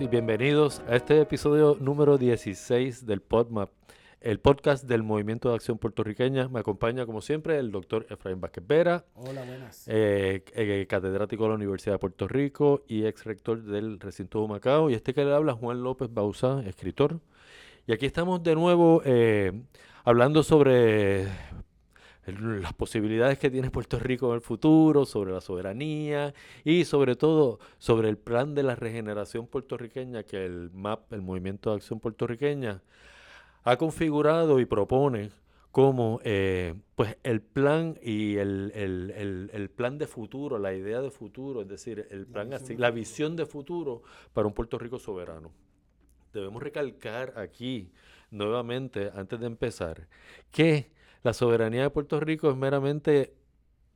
Y bienvenidos a este episodio número 16 del PodMap, el podcast del Movimiento de Acción Puertorriqueña. Me acompaña, como siempre, el doctor Efraín Vázquez Vera. Hola, buenas. Eh, eh, catedrático de la Universidad de Puerto Rico y ex rector del recinto de Humacao. Y este que le habla, Juan López Bauzá, escritor. Y aquí estamos de nuevo eh, hablando sobre las posibilidades que tiene Puerto Rico en el futuro, sobre la soberanía y sobre todo sobre el plan de la regeneración puertorriqueña que el MAP, el Movimiento de Acción Puertorriqueña, ha configurado y propone como eh, pues el plan y el, el, plan de futuro, la idea de futuro, es decir, el plan así, la visión de futuro para un Puerto Rico soberano. Debemos recalcar aquí nuevamente, antes de empezar, que la soberanía de Puerto Rico es meramente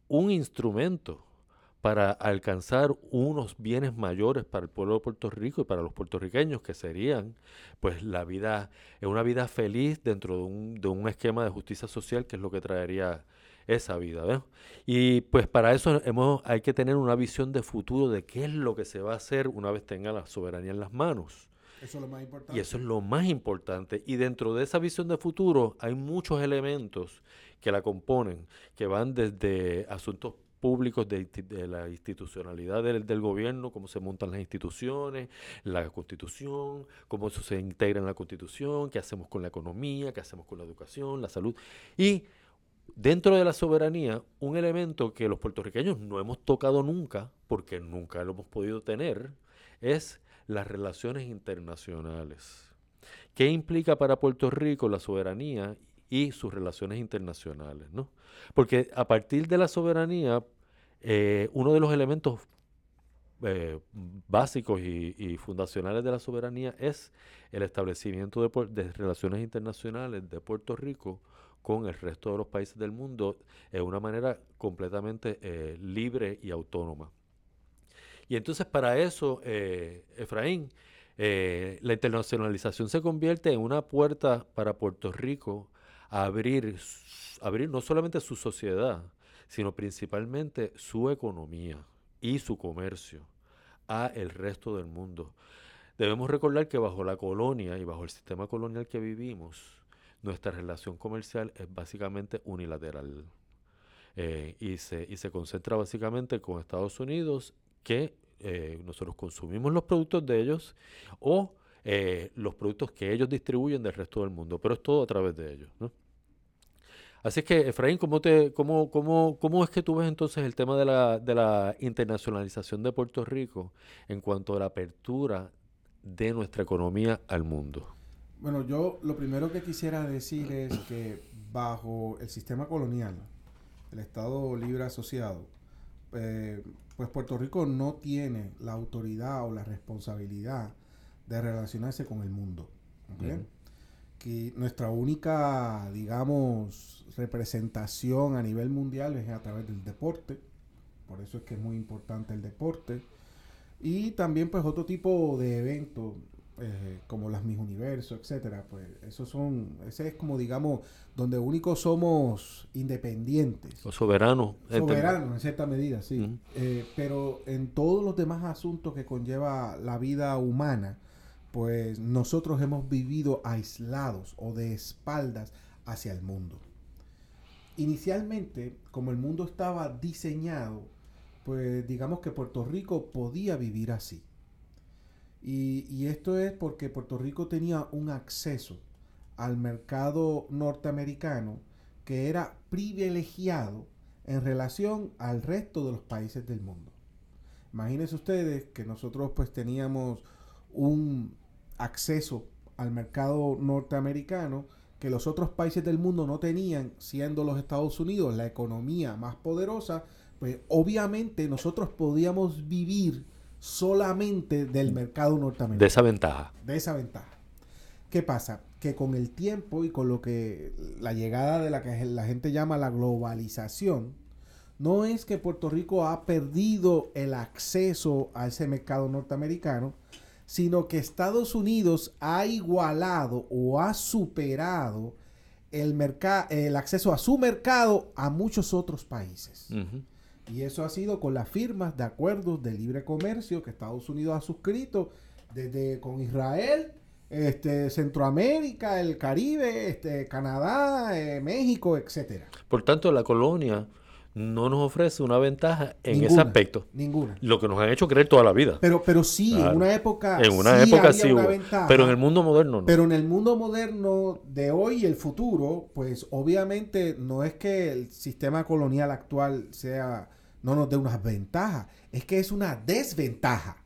un instrumento para alcanzar unos bienes mayores para el pueblo de Puerto Rico y para los puertorriqueños, que serían pues la vida, una vida feliz dentro de un, de un esquema de justicia social, que es lo que traería esa vida. Y pues para eso hemos, hay que tener una visión de futuro de qué es lo que se va a hacer una vez tenga la soberanía en las manos. Eso es lo más importante. Y eso es lo más importante. Y dentro de esa visión de futuro hay muchos elementos que la componen, que van desde asuntos públicos de, la institucionalidad del, gobierno, cómo se montan las instituciones, la constitución, cómo se integra en la constitución, qué hacemos con la economía, qué hacemos con la educación, la salud. Y dentro de la soberanía, un elemento que los puertorriqueños no hemos tocado nunca, porque nunca lo hemos podido tener, es las relaciones internacionales. ¿Qué implica para Puerto Rico la soberanía y sus relaciones internacionales? ¿no? Porque a partir de la soberanía, eh, uno de los elementos eh, básicos y, fundacionales de la soberanía es el establecimiento de, relaciones internacionales de Puerto Rico con el resto de los países del mundo de una manera completamente eh, libre y autónoma. Y entonces para eso, eh, Efraín, eh, la internacionalización se convierte en una puerta para Puerto Rico a abrir, abrir no solamente su sociedad, sino principalmente su economía y su comercio a el resto del mundo. Debemos recordar que bajo la colonia y bajo el sistema colonial que vivimos, nuestra relación comercial es básicamente unilateral. Eh, y, se, y se concentra básicamente con Estados Unidos, que eh, nosotros consumimos los productos de ellos o eh, los productos que ellos distribuyen del resto del mundo, pero es todo a través de ellos. Así que, Efraín, ¿cómo, te, cómo, cómo, ¿cómo es que tú ves entonces el tema de la, de la internacionalización de Puerto Rico en cuanto a la apertura de nuestra economía al mundo? Bueno, yo lo primero que quisiera decir es que bajo el sistema colonial, el Estado Libre Asociado, eh, pues Puerto Rico no tiene la autoridad o la responsabilidad de relacionarse con el mundo. Que nuestra única, digamos, representación a nivel mundial es a través del deporte. Por eso es que es muy importante el deporte. Y también pues otro tipo de eventos eh, como las mis universos, etcétera, pues esos son, ese es como digamos donde únicos somos independientes. Soberanos en cierta medida, sí. Eh, pero en todos los demás asuntos que conlleva la vida humana, pues nosotros hemos vivido aislados o de espaldas hacia el mundo. Inicialmente, como el mundo estaba diseñado, pues digamos que Puerto Rico podía vivir así y, esto es porque Puerto Rico tenía un acceso al mercado norteamericano que era privilegiado en relación al resto de los países del mundo. Imagínense ustedes que nosotros pues teníamos un acceso al mercado norteamericano que los otros países del mundo no tenían, siendo los Estados Unidos la economía más poderosa, pues obviamente nosotros podíamos vivir solamente del mercado norteamericano. De esa ventaja. De esa ventaja. ¿Qué pasa? Que con el tiempo y con lo que la llegada de la que la gente llama la globalización, no es que Puerto Rico ha perdido el acceso a ese mercado norteamericano, sino que Estados Unidos ha igualado o ha superado el, el acceso a su mercado a muchos otros países. Y eso ha sido con las firmas de acuerdos de libre comercio que Estados Unidos ha suscrito desde con Israel, este, Centroamérica, el Caribe, este, Canadá, eh, México, etcétera. Por tanto, la colonia no nos ofrece una ventaja en ese aspecto. Ninguna. Lo que nos han hecho creer toda la vida. Pero, pero sí, en una época en una sí época había sí una hubo, ventaja. pero en el mundo moderno no. Pero en el mundo moderno de hoy y el futuro, pues obviamente no es que el sistema colonial actual sea no nos dé unas ventajas, es que es una desventaja.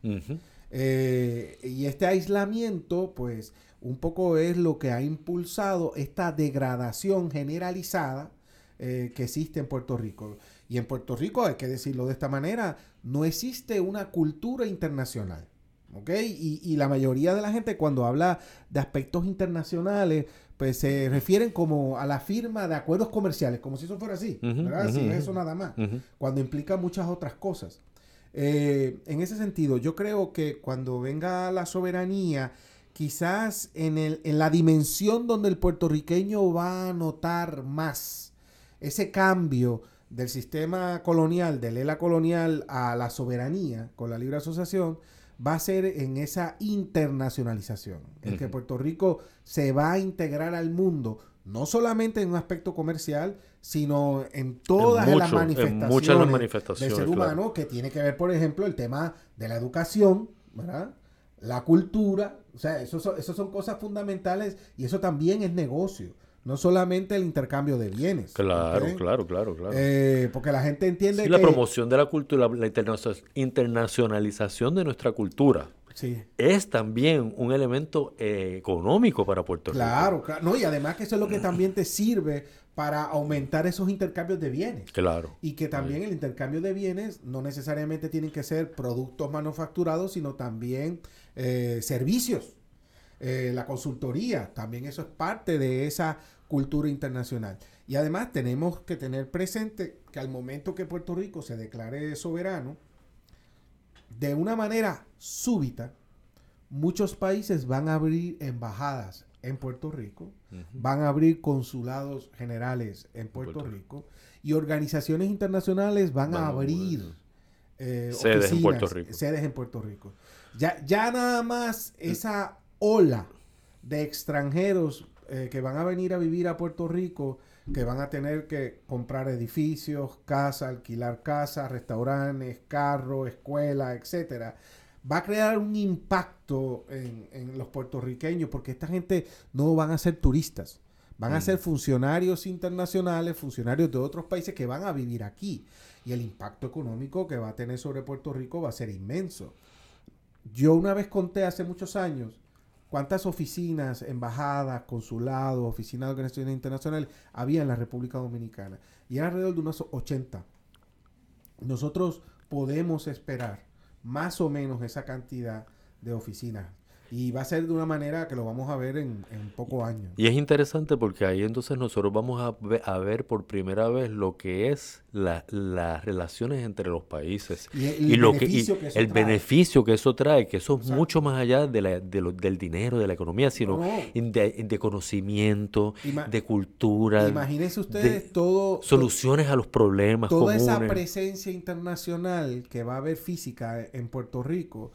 Eh, y este aislamiento, pues, un poco es lo que ha impulsado esta degradación generalizada eh, que existe en Puerto Rico. Y en Puerto Rico, hay que decirlo de esta manera, no existe una cultura internacional. ¿Ok? Y, y la mayoría de la gente cuando habla de aspectos internacionales, pues se refieren como a la firma de acuerdos comerciales, como si eso fuera así, eso nada más cuando implica muchas otras cosas. Eh, en ese sentido, yo creo que cuando venga la soberanía, quizás en, el, en la dimensión donde el puertorriqueño va a notar más ese cambio del sistema colonial, del ELA colonial a la soberanía con la libre asociación, va a ser en esa internacionalización, en que. Puerto Rico se va a integrar al mundo, no solamente en un aspecto comercial, sino en todas En las en manifestaciones, muchas las del manifestaciones, ser claro. humano, que tiene que ver, por ejemplo, el tema de la educación, ¿verdad? La cultura, o sea, eso eso son cosas fundamentales y eso también es negocio, no solamente el intercambio de bienes. Claro, claro, claro, claro. Eh, porque la gente entiende Sí, que... la promoción de la cultura, la internacio- internacionalización de nuestra cultura Sí, es también un elemento eh, económico para Puerto Rico. claro, claro. No, y además que eso es lo que también te sirve para aumentar esos intercambios de bienes. Claro. Y que también el intercambio de bienes no necesariamente tienen que ser productos manufacturados, sino también eh, servicios. Eh, la consultoría, también eso es parte de esa cultura internacional. Y además tenemos que tener presente que al momento que Puerto Rico se declare soberano, de una manera súbita, muchos países van a abrir embajadas en Puerto Rico, van a abrir consulados generales en Puerto, Puerto Rico y organizaciones internacionales van, Van a abrir eh, sedes en Puerto Rico. sedes en Puerto Rico. Ya, ya nada más esa ola de extranjeros eh, que van a venir a vivir a Puerto Rico, que van a tener que comprar edificios, casas, alquilar casas, restaurantes, carros, escuelas, etcétera, va a crear un impacto en, en los puertorriqueños, porque esta gente no van a ser turistas, van a ser funcionarios internacionales, funcionarios de otros países que van a vivir aquí. Y el impacto económico que va a tener sobre Puerto Rico va a ser inmenso. Yo una vez conté hace muchos años cuántas oficinas, embajadas, consulados, oficinas de organizaciones internacionales había en la República Dominicana. Y era alrededor de unos 80. Nosotros podemos esperar más o menos esa cantidad de oficinas. Y va a ser de una manera que lo vamos a ver en, en pocos años. Y es interesante porque ahí entonces nosotros vamos a ve- a ver, por primera vez lo que es la- las relaciones entre los países. Y el Y, lo que, y beneficio que eso el trae. beneficio que eso trae, que eso es Exacto. mucho más allá de la- de lo- del dinero, de la economía, sino No, de, de conocimiento, Ima- de cultura, Imagínense ustedes de todo, soluciones a los problemas toda esa presencia internacional que va a haber física en Puerto Rico,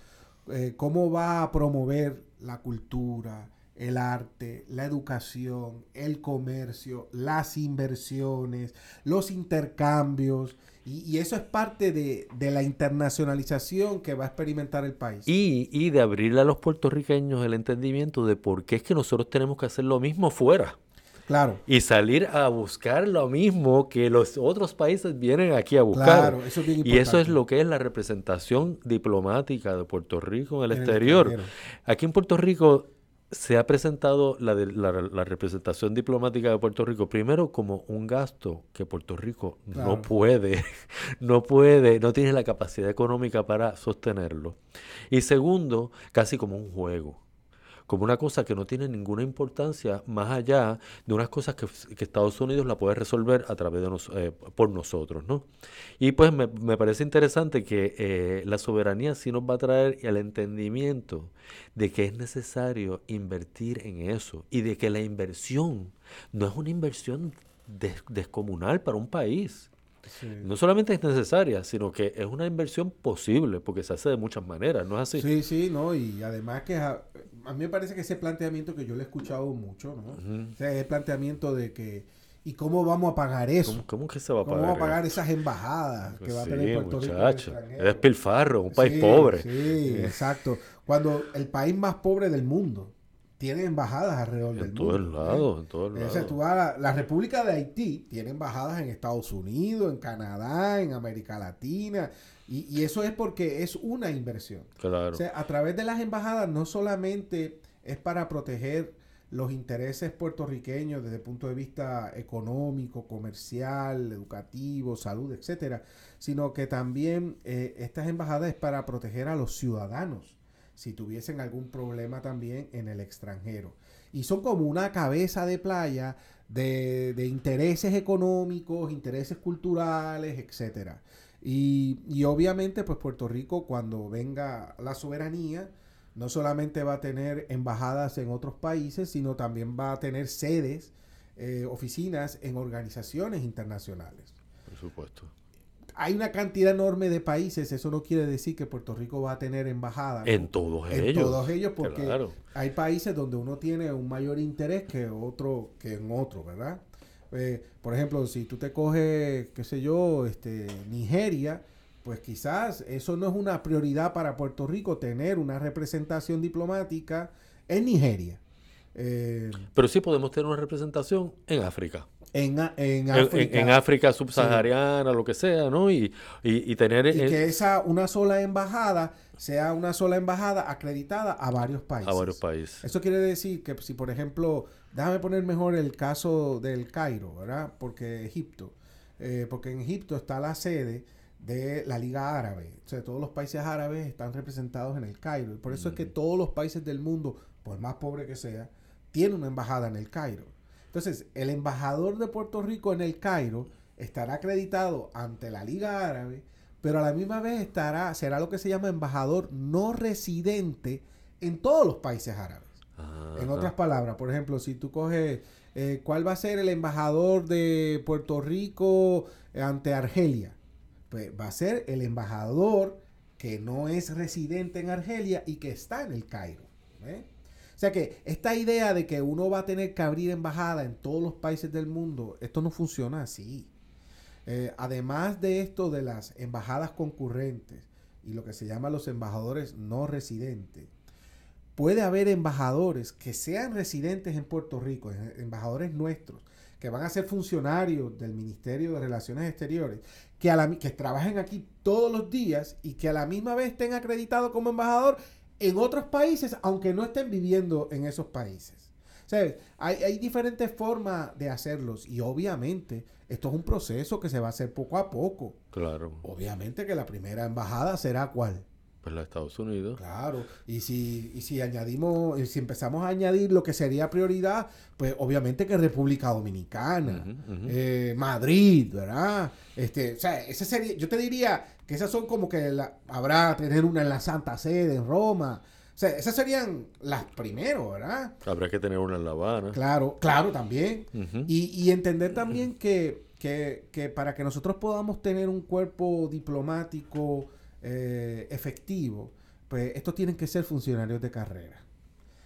eh, cómo va a promover la cultura, el arte, la educación, el comercio, las inversiones, los intercambios, y, y eso es parte de, de la internacionalización que va a experimentar el país. Y, y de abrirle a los puertorriqueños el entendimiento de por qué es que nosotros tenemos que hacer lo mismo fuera. Claro, Y salir a buscar lo mismo que los otros países vienen aquí a buscar. claro, eso es bien Y eso es lo que es la representación diplomática de Puerto Rico en el En exterior. Aquí en Puerto Rico se ha presentado la, de- la- la representación diplomática de Puerto Rico primero como un gasto que Puerto Rico Claro. no puede, no puede, no tiene la capacidad económica para sostenerlo. Y segundo, casi como un juego, como una cosa que no tiene ninguna importancia más allá de unas cosas que, Estados Unidos la puede resolver a través de nos- eh, por nosotros, ¿no? Y pues me, me parece interesante que eh, la soberanía sí nos va a traer el entendimiento de que es necesario invertir en eso y de que la inversión no es una inversión des- descomunal para un país. No solamente es necesaria, sino que es una inversión posible, porque se hace de muchas maneras, ¿no es así? Sí, sí, no, y además que a, mí me parece que ese planteamiento que yo le he escuchado mucho, ¿no? O sea, el planteamiento de que ¿Y cómo vamos a pagar eso? ¿Cómo, que se va a pagar? ¿Cómo vamos a pagar esas embajadas que va a tener Puerto muchacho, Rico? Es pilfarro, un país pobre. Sí, exacto. Cuando el país más pobre del mundo tiene embajadas alrededor del mundo. En todos lados, en todos lados. la, República de Haití tiene embajadas en Estados Unidos, en Canadá, en América Latina. Y, eso es porque es una inversión. Claro. O sea, a través de las embajadas no solamente es para proteger los intereses puertorriqueños desde el punto de vista económico, comercial, educativo, salud, etcétera, sino que también eh, estas embajadas es para proteger a los ciudadanos si tuviesen algún problema también en el extranjero. Y son como una cabeza de playa de, intereses económicos, intereses culturales, etc. Y, y, obviamente, pues Puerto Rico, cuando venga la soberanía, no solamente va a tener embajadas en otros países, sino también va a tener sedes, eh, oficinas en organizaciones internacionales. Por supuesto hay una cantidad enorme de países, eso no quiere decir que Puerto Rico va a tener embajada. En todos ellos. En todos ellos, porque hay países donde uno tiene un mayor interés que otro, que en otro, ¿verdad? Eh, por ejemplo, si tú te coges, qué sé yo, este, Nigeria, pues quizás eso no es una prioridad para Puerto Rico tener una representación diplomática en Nigeria. Eh, Pero sí podemos tener una representación en África en, en África. En, África subsahariana, lo que sea, ¿no? Y, y, tener... Y que esa, una sola embajada, sea una sola embajada acreditada a varios países. A varios países. Eso quiere decir que si, por ejemplo, déjame poner mejor el caso del Cairo, ¿verdad? Porque Egipto, eh, porque en Egipto está la sede de la Liga Árabe. O sea, todos los países árabes están representados en el Cairo. Y por eso es que todos los países del mundo, por más pobre que sea, tienen una embajada en el Cairo. Entonces, el embajador de Puerto Rico en el Cairo estará acreditado ante la Liga Árabe, pero a la misma vez estará, será lo que se llama embajador no residente en todos los países árabes. En otras palabras, por ejemplo, si tú coges eh, cuál va a ser el embajador de Puerto Rico ante Argelia, pues va a ser el embajador que no es residente en Argelia y que está en el Cairo. ¿eh? O sea que esta idea de que uno va a tener que abrir embajada en todos los países del mundo, esto no funciona así. Eh, además de esto de las embajadas concurrentes y lo que se llama los embajadores no residentes, puede haber embajadores que sean residentes en Puerto Rico, embajadores nuestros, que van a ser funcionarios del Ministerio de Relaciones Exteriores, que, que trabajen aquí todos los días y que a la misma vez estén acreditados como embajador en otros países, aunque no estén viviendo en esos países. O hay, hay diferentes formas de hacerlos y obviamente esto es un proceso que se va a hacer poco a poco. Claro. Obviamente que la primera embajada será cuál? Pues de Estados Unidos. Claro. Y si, y si añadimos, si empezamos a añadir lo que sería prioridad, pues obviamente que República Dominicana, eh, Madrid, ¿verdad? Este, o sea, ese sería, yo te diría que esas son como que la, habrá tener una en la Santa Sede, en Roma. O sea, esas serían las primeros, ¿verdad? Habrá que tener una en La Habana. Claro, claro, también. y, y, entender también que, que, que para que nosotros podamos tener un cuerpo diplomático, eh, efectivo, pues estos tienen que ser funcionarios de carrera.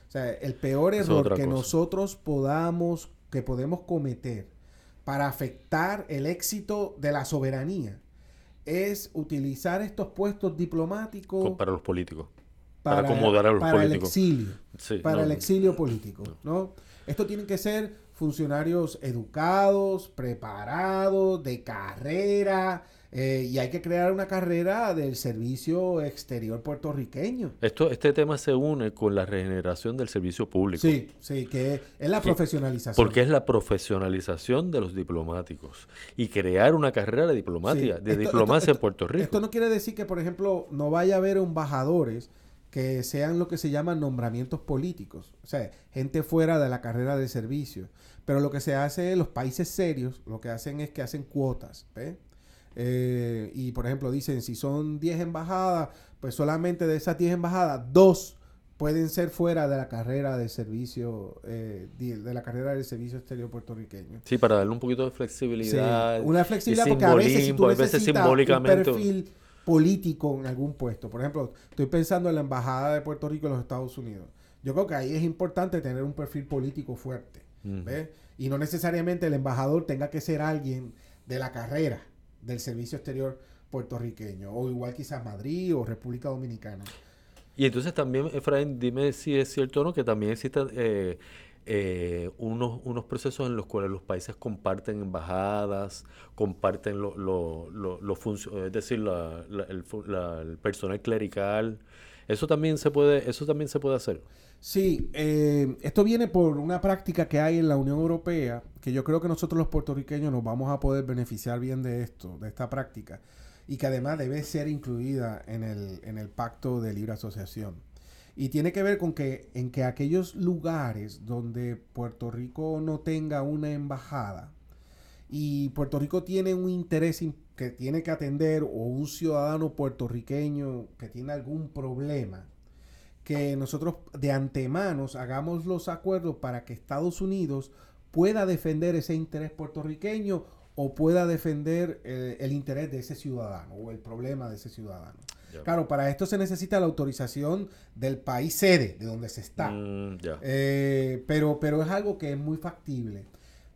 O sea, el peor error que nosotros podamos, que podemos cometer para afectar el éxito de la soberanía es utilizar estos puestos diplomáticos para los políticos. Para, acomodar a los para el exilio. para el exilio político. ¿no? Esto tienen que ser funcionarios educados, preparados, de carrera, eh, y hay que crear una carrera del servicio exterior puertorriqueño. Esto, este tema se une con la regeneración del servicio público. Sí, sí, que es la profesionalización. Porque es la profesionalización de los diplomáticos y crear una carrera de diplomacia, de diplomacia en Puerto Rico. Esto no quiere decir que, por ejemplo, no vaya a haber embajadores que sean lo que se llaman nombramientos políticos, o sea, gente fuera de la carrera de servicio. Pero lo que se hace en los países serios, lo que hacen es que hacen cuotas, ¿ves? Eh, y por ejemplo, dicen, si son 10 embajadas, pues solamente de esas 10 embajadas, dos pueden ser fuera de la carrera de servicio, eh, de la carrera del servicio exterior puertorriqueño. Sí, para darle un poquito de flexibilidad. una flexibilidad porque a veces si tú necesitas un perfil político en algún puesto. Por ejemplo, estoy pensando en la embajada de Puerto Rico en los Estados Unidos. Yo creo que ahí es importante tener un perfil político fuerte. Y no necesariamente el embajador tenga que ser alguien de la carrera del servicio exterior puertorriqueño, o igual quizás Madrid o República Dominicana. Y entonces también, Efraín, dime si es cierto o no que también existen eh, eh, unos, unos procesos en los cuales los países comparten embajadas, comparten los lo, lo, es decir, el, personal clerical. Eso también se puede, eso también se puede hacer. Sí, eh, esto viene por una práctica que hay en la Unión Europea, que yo creo que nosotros los puertorriqueños nos vamos a poder beneficiar bien de esto, de esta práctica y que además debe ser incluida en el, en el pacto de libre asociación. Y tiene que ver con que en que aquellos lugares donde Puerto Rico no tenga una embajada y Puerto Rico tiene un interés que tiene que atender o un ciudadano puertorriqueño que tiene algún problema, que nosotros de antemano hagamos los acuerdos para que Estados Unidos pueda defender ese interés puertorriqueño o pueda defender eh, el interés de ese ciudadano o el problema de ese ciudadano. Claro, para esto se necesita la autorización del país sede, de donde se está. Mm, eh, pero, pero es algo que es muy factible.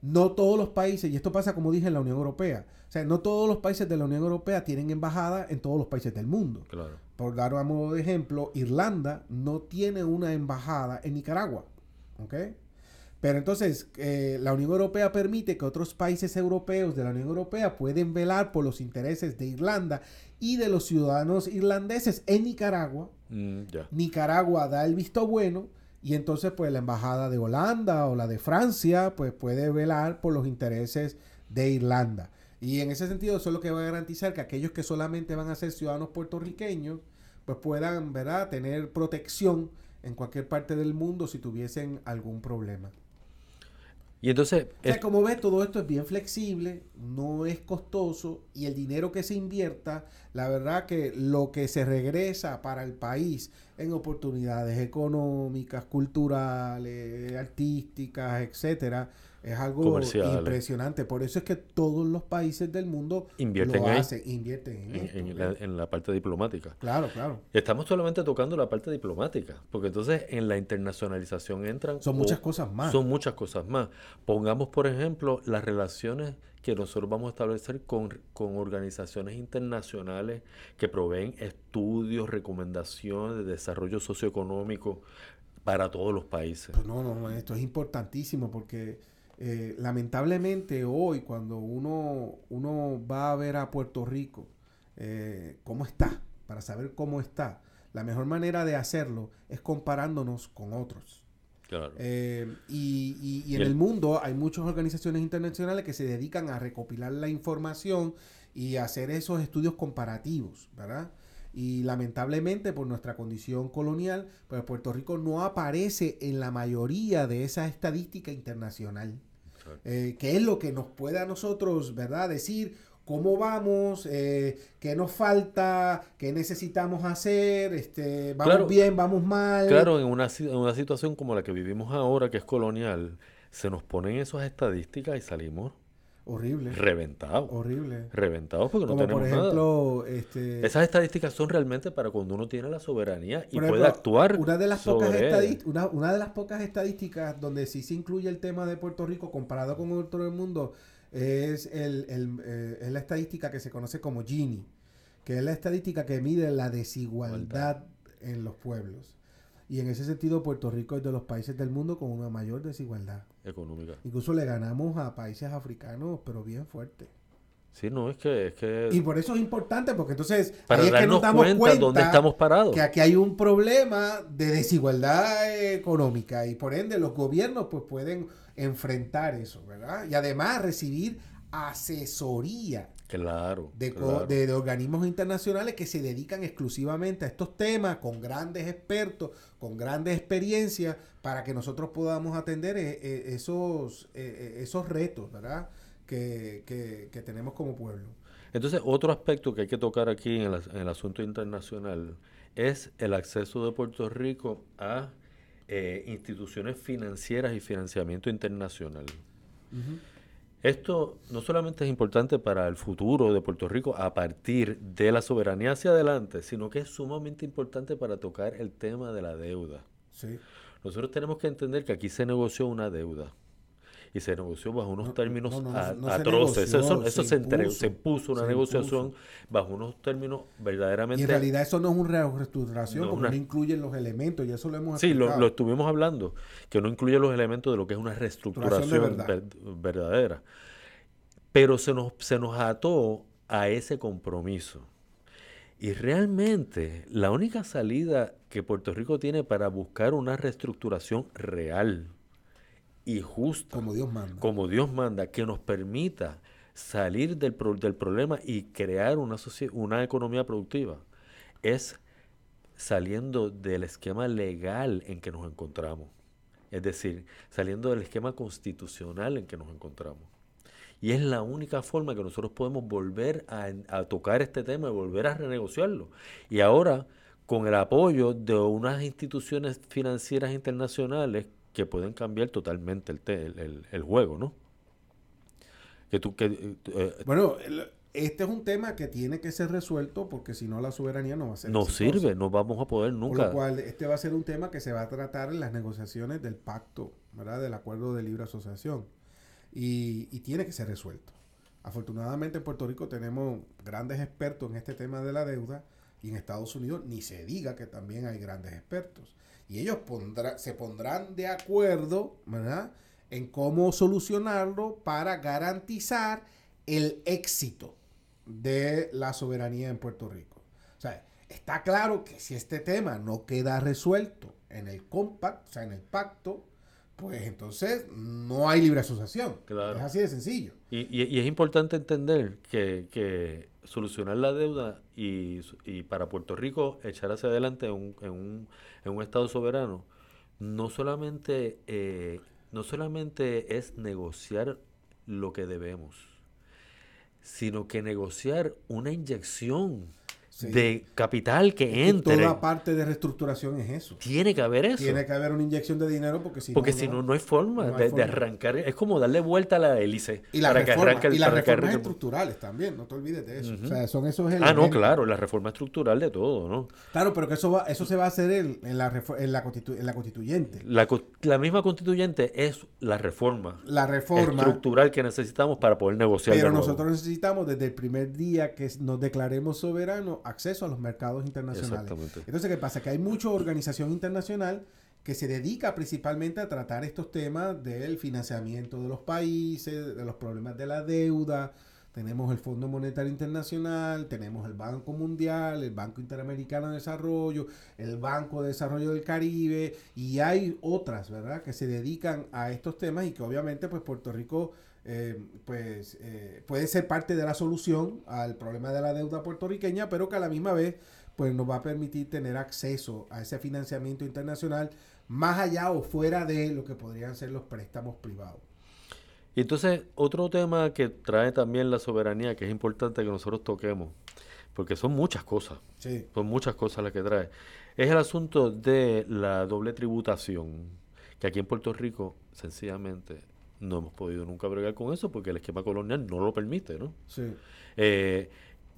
No todos los países, y esto pasa como dije en la Unión Europea, o sea, no todos los países de la Unión Europea tienen embajada en todos los países del mundo. Por dar un modo de ejemplo, Irlanda no tiene una embajada en Nicaragua. ¿Ok? Pero entonces eh, la Unión Europea permite que otros países europeos de la Unión Europea pueden velar por los intereses de Irlanda y de los ciudadanos irlandeses en Nicaragua. Mm, Nicaragua da el visto bueno y entonces pues la embajada de Holanda o la de Francia pues puede velar por los intereses de Irlanda. Y en ese sentido eso es lo que va a garantizar que aquellos que solamente van a ser ciudadanos puertorriqueños pues puedan, ¿verdad?, tener protección en cualquier parte del mundo si tuviesen algún problema. Y entonces... como ves, todo esto es bien flexible, no es costoso y el dinero que se invierta, la verdad que lo que se regresa para el país en oportunidades económicas, culturales, artísticas, etcétera, es algo impresionante. Por eso es que todos los países del mundo invierten, lo hacen, invierten en, la, parte diplomática. Claro, claro. Estamos solamente tocando la parte diplomática, porque entonces en la internacionalización entran... Son muchas cosas más. Son muchas cosas más. Pongamos, por ejemplo, las relaciones que nosotros vamos a establecer con, con organizaciones internacionales que proveen estudios, recomendaciones de desarrollo socioeconómico para todos los países. Pues no, no, esto es importantísimo porque eh, lamentablemente hoy cuando uno, uno va a ver a Puerto Rico, eh, cómo está, para saber cómo está, la mejor manera de hacerlo es comparándonos con otros. Claro. Eh, y, y, en el, mundo hay muchas organizaciones internacionales que se dedican a recopilar la información y hacer esos estudios comparativos, ¿verdad? Y lamentablemente por nuestra condición colonial, pues Puerto Rico no aparece en la mayoría de esa estadística internacional. Eh, que es lo que nos puede a nosotros, ¿verdad? Decir cómo vamos, eh, qué nos falta, qué necesitamos hacer, este, vamos bien, vamos mal. Claro, en una, en una situación como la que vivimos ahora, que es colonial, se nos ponen esas estadísticas y salimos Horrible. Reventado. Horrible. Reventado porque no tenemos por ejemplo, Este... Esas estadísticas son realmente para cuando uno tiene la soberanía y puede actuar. Una de, las pocas una, una, de las pocas estadísticas donde sí se incluye el tema de Puerto Rico comparado con el otro del mundo es, el, el, eh, es la estadística que se conoce como Gini, que es la estadística que mide la desigualdad en los pueblos. Y en ese sentido, Puerto Rico es de los países del mundo con una mayor desigualdad económica. Incluso le ganamos a países africanos, pero bien fuerte. Sí, no, es que, es que... Y por eso es importante, porque entonces... Para ahí es que nos damos cuenta, dónde estamos parados. Que aquí hay un problema de desigualdad económica y por ende los gobiernos pues pueden enfrentar eso, ¿verdad? Y además recibir asesoría Claro de, De, organismos internacionales que se dedican exclusivamente a estos temas, con grandes expertos, con grandes experiencias, para que nosotros podamos atender eh, eh, esos, eh, esos retos, ¿verdad? Que, que, tenemos como pueblo. Entonces, otro aspecto que hay que tocar aquí en el, asunto internacional es el acceso de Puerto Rico a eh, instituciones financieras y financiamiento internacional. Esto no solamente es importante para el futuro de Puerto Rico a partir de la soberanía hacia adelante, sino que es sumamente importante para tocar el tema de la deuda. Nosotros tenemos que entender que aquí se negoció una deuda y se negoció bajo unos términos atroces. eso, eso se, impuso, se, puso una negociación bajo unos términos verdaderamente... Y en realidad eso no es una reestructuración porque no incluyen los elementos, y eso lo hemos Sí, lo, estuvimos hablando, que no incluye los elementos de lo que es una reestructuración verdadera. Pero se nos, se nos ató a ese compromiso. Y realmente la única salida que Puerto Rico tiene para buscar una reestructuración real y justa. Como Dios manda. Como Dios manda, que nos permita salir del, del problema y crear una, una economía productiva. Es saliendo del esquema legal en que nos encontramos. Es decir, saliendo del esquema constitucional en que nos encontramos. Y es la única forma que nosotros podemos volver a, a, tocar este tema y volver a renegociarlo. Y ahora, con el apoyo de unas instituciones financieras internacionales que pueden cambiar totalmente el, el, juego, ¿no? Que tú, que, eh, eh, bueno, este es un tema que tiene que ser resuelto porque si no la soberanía no va a ser. No sirve, no vamos a poder nunca. Por lo cual, este va a ser un tema que se va a tratar en las negociaciones del pacto, ¿verdad? Del acuerdo de libre asociación. Y, y tiene que ser resuelto. Afortunadamente en Puerto Rico tenemos grandes expertos en este tema de la deuda y en Estados Unidos ni se diga que también hay grandes expertos y ellos se pondrán de acuerdo, ¿verdad? En cómo solucionarlo para garantizar el éxito de la soberanía en Puerto Rico. O sea, está claro que si este tema no queda resuelto en el compact, o sea, en el pacto, pues entonces no hay libre asociación. Claro. Es así de sencillo. Y, es importante entender que, solucionar la deuda y, para Puerto Rico echar hacia adelante en un en un Estado soberano, no solamente, eh, no solamente es negociar lo que debemos, sino que negociar una inyección de capital que entre. toda parte de reestructuración es eso. Tiene que haber eso. Tiene que haber una inyección de dinero porque si porque no. si no, no hay forma, de, arrancar. Es como darle vuelta a la hélice. Y, la reforma, y las reformas estructurales también, no te olvides de eso. O sea, son esos Ah, no, claro, la reforma estructural de todo, ¿no? Claro, pero que eso va, eso se va a hacer en, en, la, en, la, en la constituyente. La, la, misma constituyente es la reforma. La reforma. Estructural que necesitamos para poder negociar. Pero nosotros necesitamos desde el primer día que nos declaremos soberanos acceso a los mercados internacionales. Entonces, ¿qué pasa? Que hay mucha organización internacional que se dedica principalmente a tratar estos temas del financiamiento de los países, de los problemas de la deuda. Tenemos el Fondo Monetario Internacional, tenemos el Banco Mundial, el Banco Interamericano de Desarrollo, el Banco de Desarrollo del Caribe y hay otras, ¿verdad?, que se dedican a estos temas y que obviamente pues Puerto Rico eh, pues eh, puede ser parte de la solución al problema de la deuda puertorriqueña, pero que a la misma vez pues nos va a permitir tener acceso a ese financiamiento internacional más allá o fuera de lo que podrían ser los préstamos privados. Y entonces, otro tema que trae también la soberanía, que es importante que nosotros toquemos, porque son muchas cosas, son muchas cosas las que trae, es el asunto de la doble tributación, que aquí en Puerto Rico, sencillamente, no hemos podido nunca bregar con eso porque el esquema colonial no lo permite, ¿no? Sí. Eh,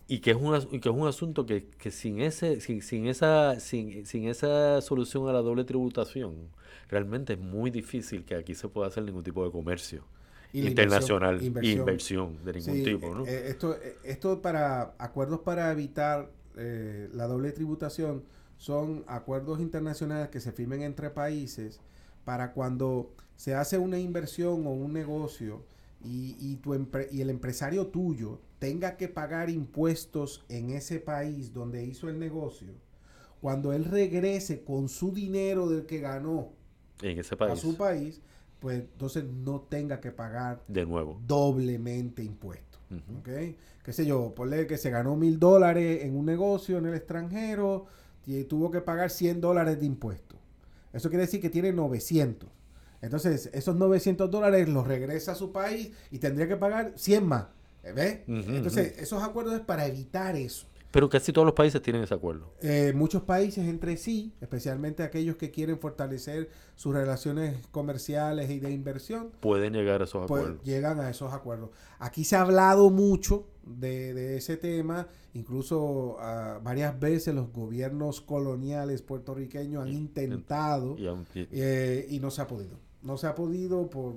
y que es un, que es un asunto que, que sin ese sin, sin esa sin, sin, esa solución a la doble tributación realmente es muy difícil que aquí se pueda hacer ningún tipo de comercio internacional inversión, inversión, de ningún tipo ¿no? Eh, esto esto para acuerdos para evitar eh, la doble tributación son acuerdos internacionales que se firmen entre países para cuando se hace una inversión o un negocio y, y, tu y el empresario tuyo tenga que pagar impuestos en ese país donde hizo el negocio, cuando él regrese con su dinero del que ganó en ese país. a su país, pues entonces no tenga que pagar de nuevo doblemente impuestos. ¿Ok? ¿Qué sé yo? Ponle que se ganó mil dólares en un negocio en el extranjero y tuvo que pagar 100 dólares de impuestos. Eso quiere decir que tiene 900. Entonces, esos 900 dólares los regresa a su país y tendría que pagar 100 más. ¿Ves? Entonces, esos acuerdos es para evitar eso. Pero casi todos los países tienen ese acuerdo. Eh, muchos países entre sí, especialmente aquellos que quieren fortalecer sus relaciones comerciales y de inversión, pueden llegar a esos pues, acuerdos. Llegan a esos acuerdos. Aquí se ha hablado mucho de, ese tema, incluso uh, varias veces los gobiernos coloniales puertorriqueños han intentado eh, y no se ha podido. No se ha podido por,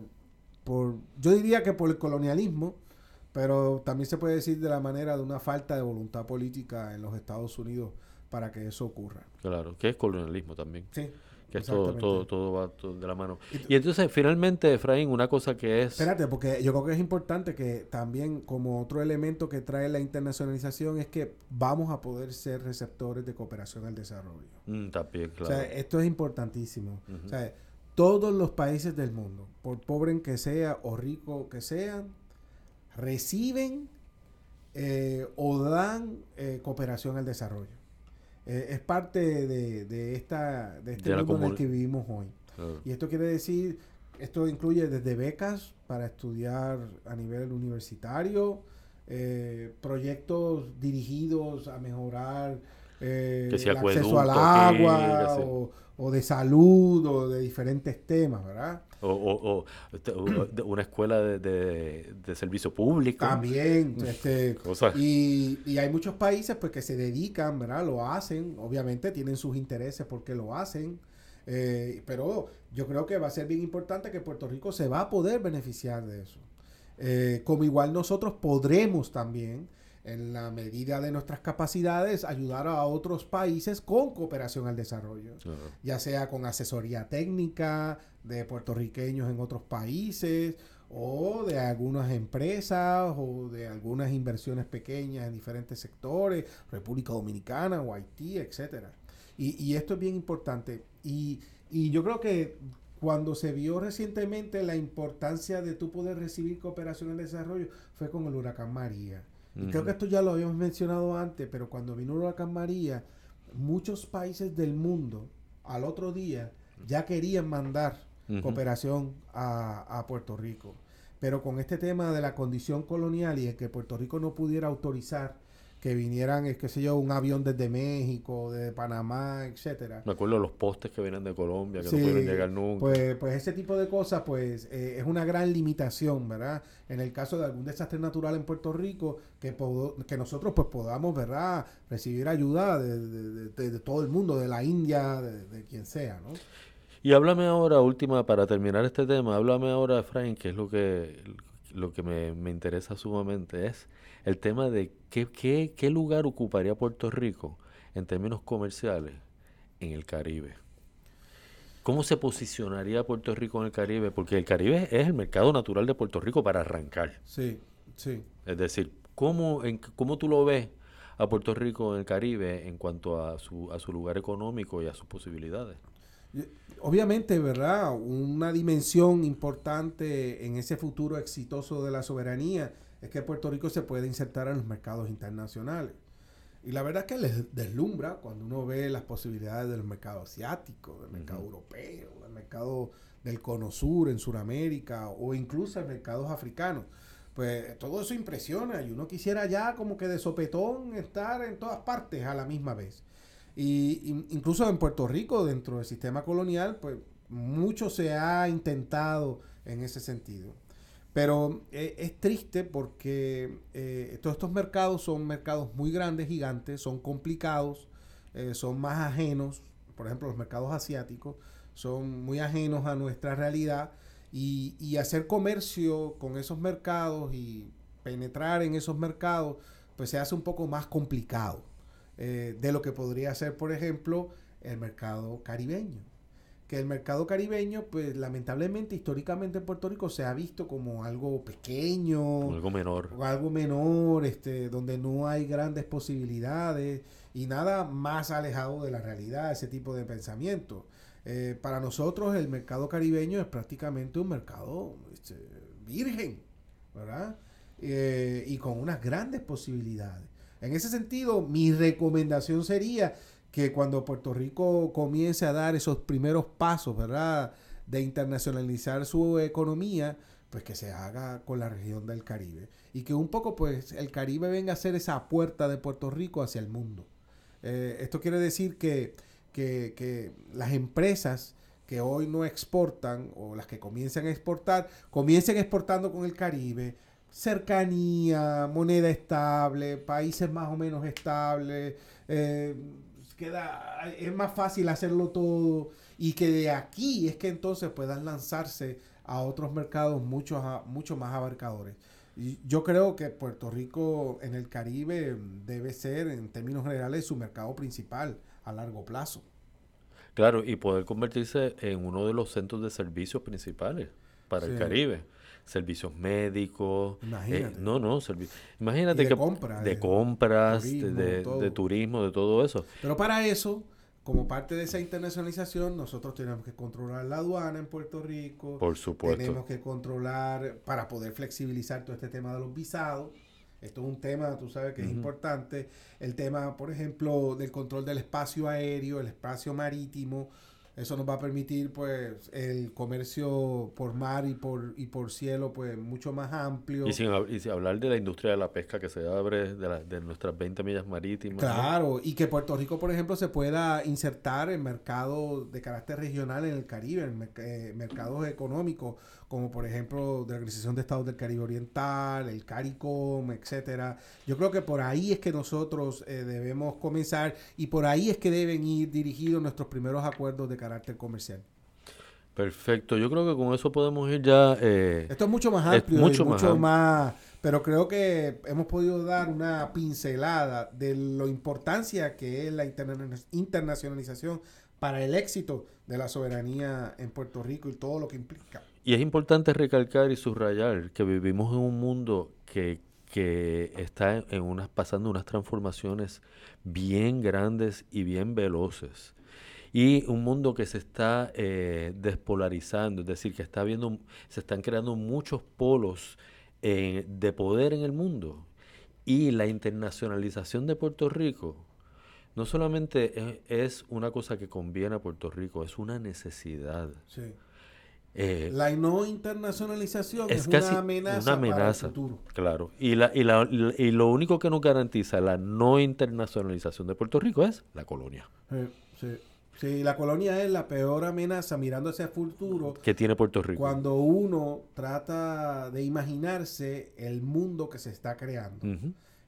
por, yo diría que por el colonialismo, pero también se puede decir de la manera de una falta de voluntad política en los Estados Unidos para que eso ocurra. Claro, que es colonialismo también. Sí. Que todo, todo, todo va de la mano. Y, entonces, finalmente, Efraín, una cosa que es... Espérate, porque yo creo que es importante que también como otro elemento que trae la internacionalización es que vamos a poder ser receptores de cooperación al desarrollo. Mm, también, claro. O sea, esto es importantísimo. O sea, todos los países del mundo, por pobre que sea o rico que sean, reciben eh, o dan eh, cooperación al desarrollo. Eh, es parte de, esta, de este mundo en el que vivimos hoy. Y esto quiere decir, esto incluye desde becas para estudiar a nivel universitario, proyectos dirigidos a mejorar el acceso al agua o, de salud o de diferentes temas, ¿verdad? O, este, una escuela de, servicio público. También. Este, y, y, hay muchos países pues que se dedican, ¿verdad? Lo hacen. Obviamente tienen sus intereses porque lo hacen. Eh, pero yo creo que va a ser bien importante que Puerto Rico se va a poder beneficiar de eso. Eh, como igual nosotros podremos también en la medida de nuestras capacidades, ayudar a otros países con cooperación al desarrollo, ya sea con asesoría técnica de puertorriqueños en otros países o de algunas empresas o de algunas inversiones pequeñas en diferentes sectores, República Dominicana o Haití, etcétera. Y, esto es bien importante. Y, y yo creo que cuando se vio recientemente la importancia de tú poder recibir cooperación al desarrollo fue con el huracán María y creo que esto ya lo habíamos mencionado antes, pero cuando vino el huracán María, muchos países del mundo al otro día ya querían mandar cooperación a, a, Puerto Rico. Pero con este tema de la condición colonial y el que Puerto Rico no pudiera autorizar que vinieran, es que sé yo, un avión desde México, de Panamá, etcétera. Me acuerdo de los postes que vienen de Colombia, que no pudieron llegar nunca. Pues, pues ese tipo de cosas, pues, eh, es una gran limitación, ¿verdad? En el caso de algún desastre natural en Puerto Rico, que, que nosotros, pues, podamos, ¿verdad? Recibir ayuda de, de, todo el mundo, de la India, de, quien sea, ¿no? Y háblame ahora, última, para terminar este tema, háblame ahora, Frank, que es lo que, lo que me, me interesa sumamente, es el tema de qué, qué, qué lugar ocuparía Puerto Rico en términos comerciales en el Caribe. ¿Cómo se posicionaría Puerto Rico en el Caribe? Porque el Caribe es el mercado natural de Puerto Rico para arrancar. Sí, sí. Es decir, ¿cómo, en, cómo tú lo ves a Puerto Rico en el Caribe en cuanto a su, a su lugar económico y a sus posibilidades? Obviamente, ¿verdad? Una dimensión importante en ese futuro exitoso de la soberanía es que Puerto Rico se puede insertar en los mercados internacionales. Y la verdad es que les deslumbra cuando uno ve las posibilidades del mercado asiático, del mercado europeo, del mercado del cono sur en Sudamérica o incluso en mercados africanos. Pues todo eso impresiona y uno quisiera ya como que de sopetón estar en todas partes a la misma vez. Y, incluso en Puerto Rico, dentro del sistema colonial, pues mucho se ha intentado en ese sentido. Pero eh, es triste porque eh, todos estos mercados son mercados muy grandes, gigantes, son complicados, eh, son más ajenos, por ejemplo los mercados asiáticos son muy ajenos a nuestra realidad. Y, y hacer comercio con esos mercados y penetrar en esos mercados pues se hace un poco más complicado de lo que podría ser por ejemplo el mercado caribeño que el mercado caribeño, pues lamentablemente, históricamente en Puerto Rico se ha visto como algo pequeño, algo menor, o algo menor, este, donde no hay grandes posibilidades y nada más alejado de la realidad, ese tipo de pensamiento. Eh, para nosotros el mercado caribeño es prácticamente un mercado este, virgen, ¿verdad? Eh, y con unas grandes posibilidades. En ese sentido, mi recomendación sería que cuando Puerto Rico comience a dar esos primeros pasos, ¿verdad? De internacionalizar su economía, pues que se haga con la región del Caribe y que un poco pues el Caribe venga a ser esa puerta de Puerto Rico hacia el mundo. Eh, esto quiere decir que, que, que, las empresas que hoy no exportan o las que comienzan a exportar, comiencen exportando con el Caribe, cercanía, moneda estable, países más o menos estables, eh, queda, es más fácil hacerlo todo y que de aquí es que entonces puedan lanzarse a otros mercados mucho, mucho más abarcadores. Y yo creo que Puerto Rico en el Caribe debe ser, en términos generales, su mercado principal a largo plazo. Claro, y poder convertirse en uno de los centros de servicios principales para el Caribe. Servicios médicos. Eh, no, no, imagínate de que de, compras, de, turismo, de todo eso. Pero para eso como parte de esa internacionalización, nosotros tenemos que controlar la aduana en Puerto Rico. Por supuesto. Tenemos que controlar para poder flexibilizar todo este tema de los visados. Esto es un tema, tú sabes, que es importante. El tema, por ejemplo, del control del espacio aéreo, el espacio marítimo. Eso nos va a permitir, pues, el comercio por mar y por y por cielo, pues, mucho más amplio. Y sin, y hablar de la industria de la pesca que se abre de, de nuestras 20 millas marítimas. Claro, y que Puerto Rico, por ejemplo, se pueda insertar en mercados de carácter regional en el Caribe, en eh, mercados económicos como por ejemplo de la Organización de Estados del Caribe Oriental, el CARICOM, etcétera. Yo creo que por ahí es que nosotros eh, debemos comenzar y por ahí es que deben ir dirigidos nuestros primeros acuerdos de carácter comercial. Perfecto, yo creo que con eso podemos ir ya... Eh, Esto es mucho más amplio, mucho, mucho más, pero creo que hemos podido dar una pincelada de lo importancia que es la internacionalización para el éxito de la soberanía en Puerto Rico y todo lo que implica. Y es importante recalcar y subrayar que vivimos en un mundo que, está en unas, pasando unas transformaciones bien grandes y bien veloces. Y un mundo que se está eh, despolarizando, es decir, que está viendo, se están creando muchos polos eh, de poder en el mundo. Y la internacionalización de Puerto Rico no solamente es, una cosa que conviene a Puerto Rico, es una necesidad. Sí. Eh, la no internacionalización es, una amenaza, para el futuro. Claro. Y, la, y, la, y lo único que nos garantiza la no internacionalización de Puerto Rico es la colonia. Sí, sí. la colonia es la peor amenaza mirando hacia el futuro. Que tiene Puerto Rico. Cuando uno trata de imaginarse el mundo que se está creando.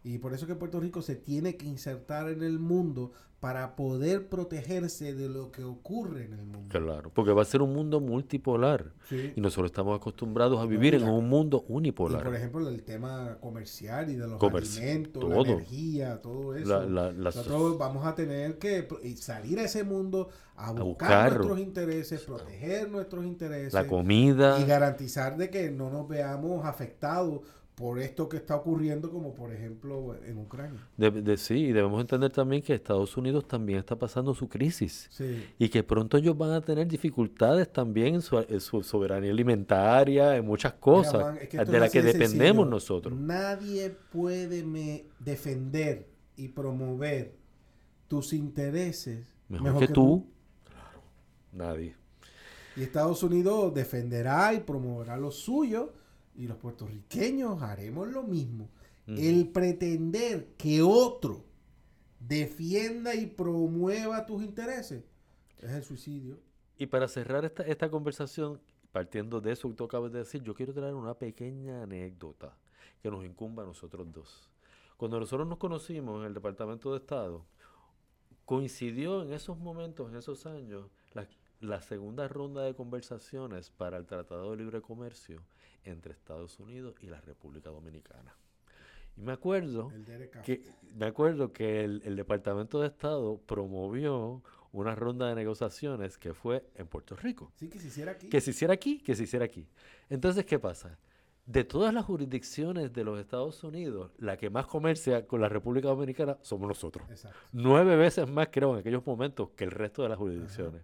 Y por eso que Puerto Rico se tiene que insertar en el mundo para poder protegerse de lo que ocurre en el mundo. Claro, porque va a ser un mundo multipolar. Y nosotros estamos acostumbrados a vivir en un mundo unipolar. por ejemplo, el tema comercial y de los alimentos, la energía, todo eso. nosotros vamos a tener que salir a ese mundo a buscar, nuestros intereses, proteger nuestros intereses. La comida. Y garantizar de que no nos veamos afectados por esto que está ocurriendo, como por ejemplo en Ucrania. De, sí, y debemos entender también que Estados Unidos también está pasando su crisis y que pronto ellos van a tener dificultades también en su, soberanía alimentaria, en muchas cosas de las que dependemos nosotros. Nadie puede me defender y promover tus intereses mejor, que, tú. Claro, nadie. Y Estados Unidos defenderá y promoverá lo suyo y los puertorriqueños haremos lo mismo. El pretender que otro defienda y promueva tus intereses es el suicidio. Y para cerrar esta, esta conversación, partiendo de eso que tú acabas de decir, yo quiero traer una pequeña anécdota que nos incumba a nosotros dos. Cuando nosotros nos conocimos en el Departamento de Estado, coincidió en esos momentos, en esos años, la, la segunda ronda de conversaciones para el Tratado de Libre Comercio entre Estados Unidos y la República Dominicana. Y me acuerdo que, me acuerdo que el, Departamento de Estado promovió una ronda de negociaciones que fue en Puerto Rico. Sí, que se hiciera aquí. Que se hiciera aquí, que se hiciera aquí. Entonces, ¿qué pasa? De todas las jurisdicciones de los Estados Unidos, la que más comercia con la República Dominicana somos nosotros. Exacto. Nueve veces más, creo, en aquellos momentos que el resto de las jurisdicciones.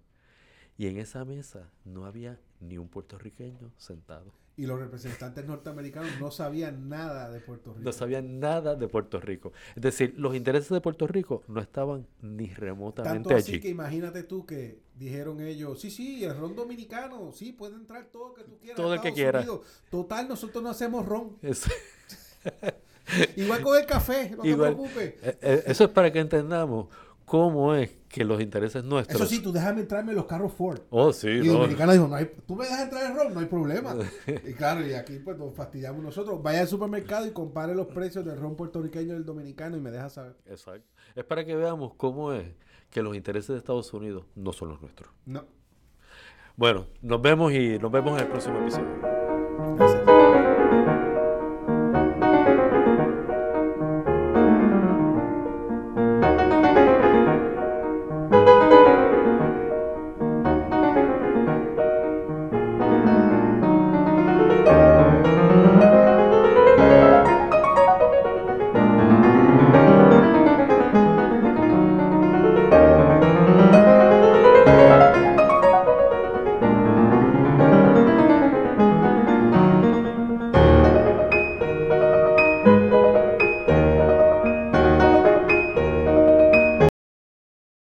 Y en esa mesa no había ni un puertorriqueño sentado. Y los representantes norteamericanos no sabían nada de Puerto Rico. No sabían nada de Puerto Rico. Es decir, los intereses de Puerto Rico no estaban ni remotamente Tanto así allí. que imagínate tú que dijeron ellos, sí, sí, el ron dominicano, sí, puede entrar todo lo que tú quieras. Todo el que Estados quiera. Unidos. Total, nosotros no hacemos ron. Igual con el café, no Igual. te preocupes. eh, eh, eso es para que entendamos cómo es que los intereses nuestros. Eso sí, tú déjame entrarme en los carros Ford. Oh, sí, Y no. Dominicana dijo, no hay, tú me dejas entrar en ron, no hay problema. y claro, y aquí pues nos fastidiamos nosotros. Vaya al supermercado y compare los precios del ron puertorriqueño y el dominicano y me deja saber. Exacto. Es para que veamos cómo es que los intereses de Estados Unidos no son los nuestros. No. Bueno, nos vemos y nos vemos en el próximo episodio. Gracias.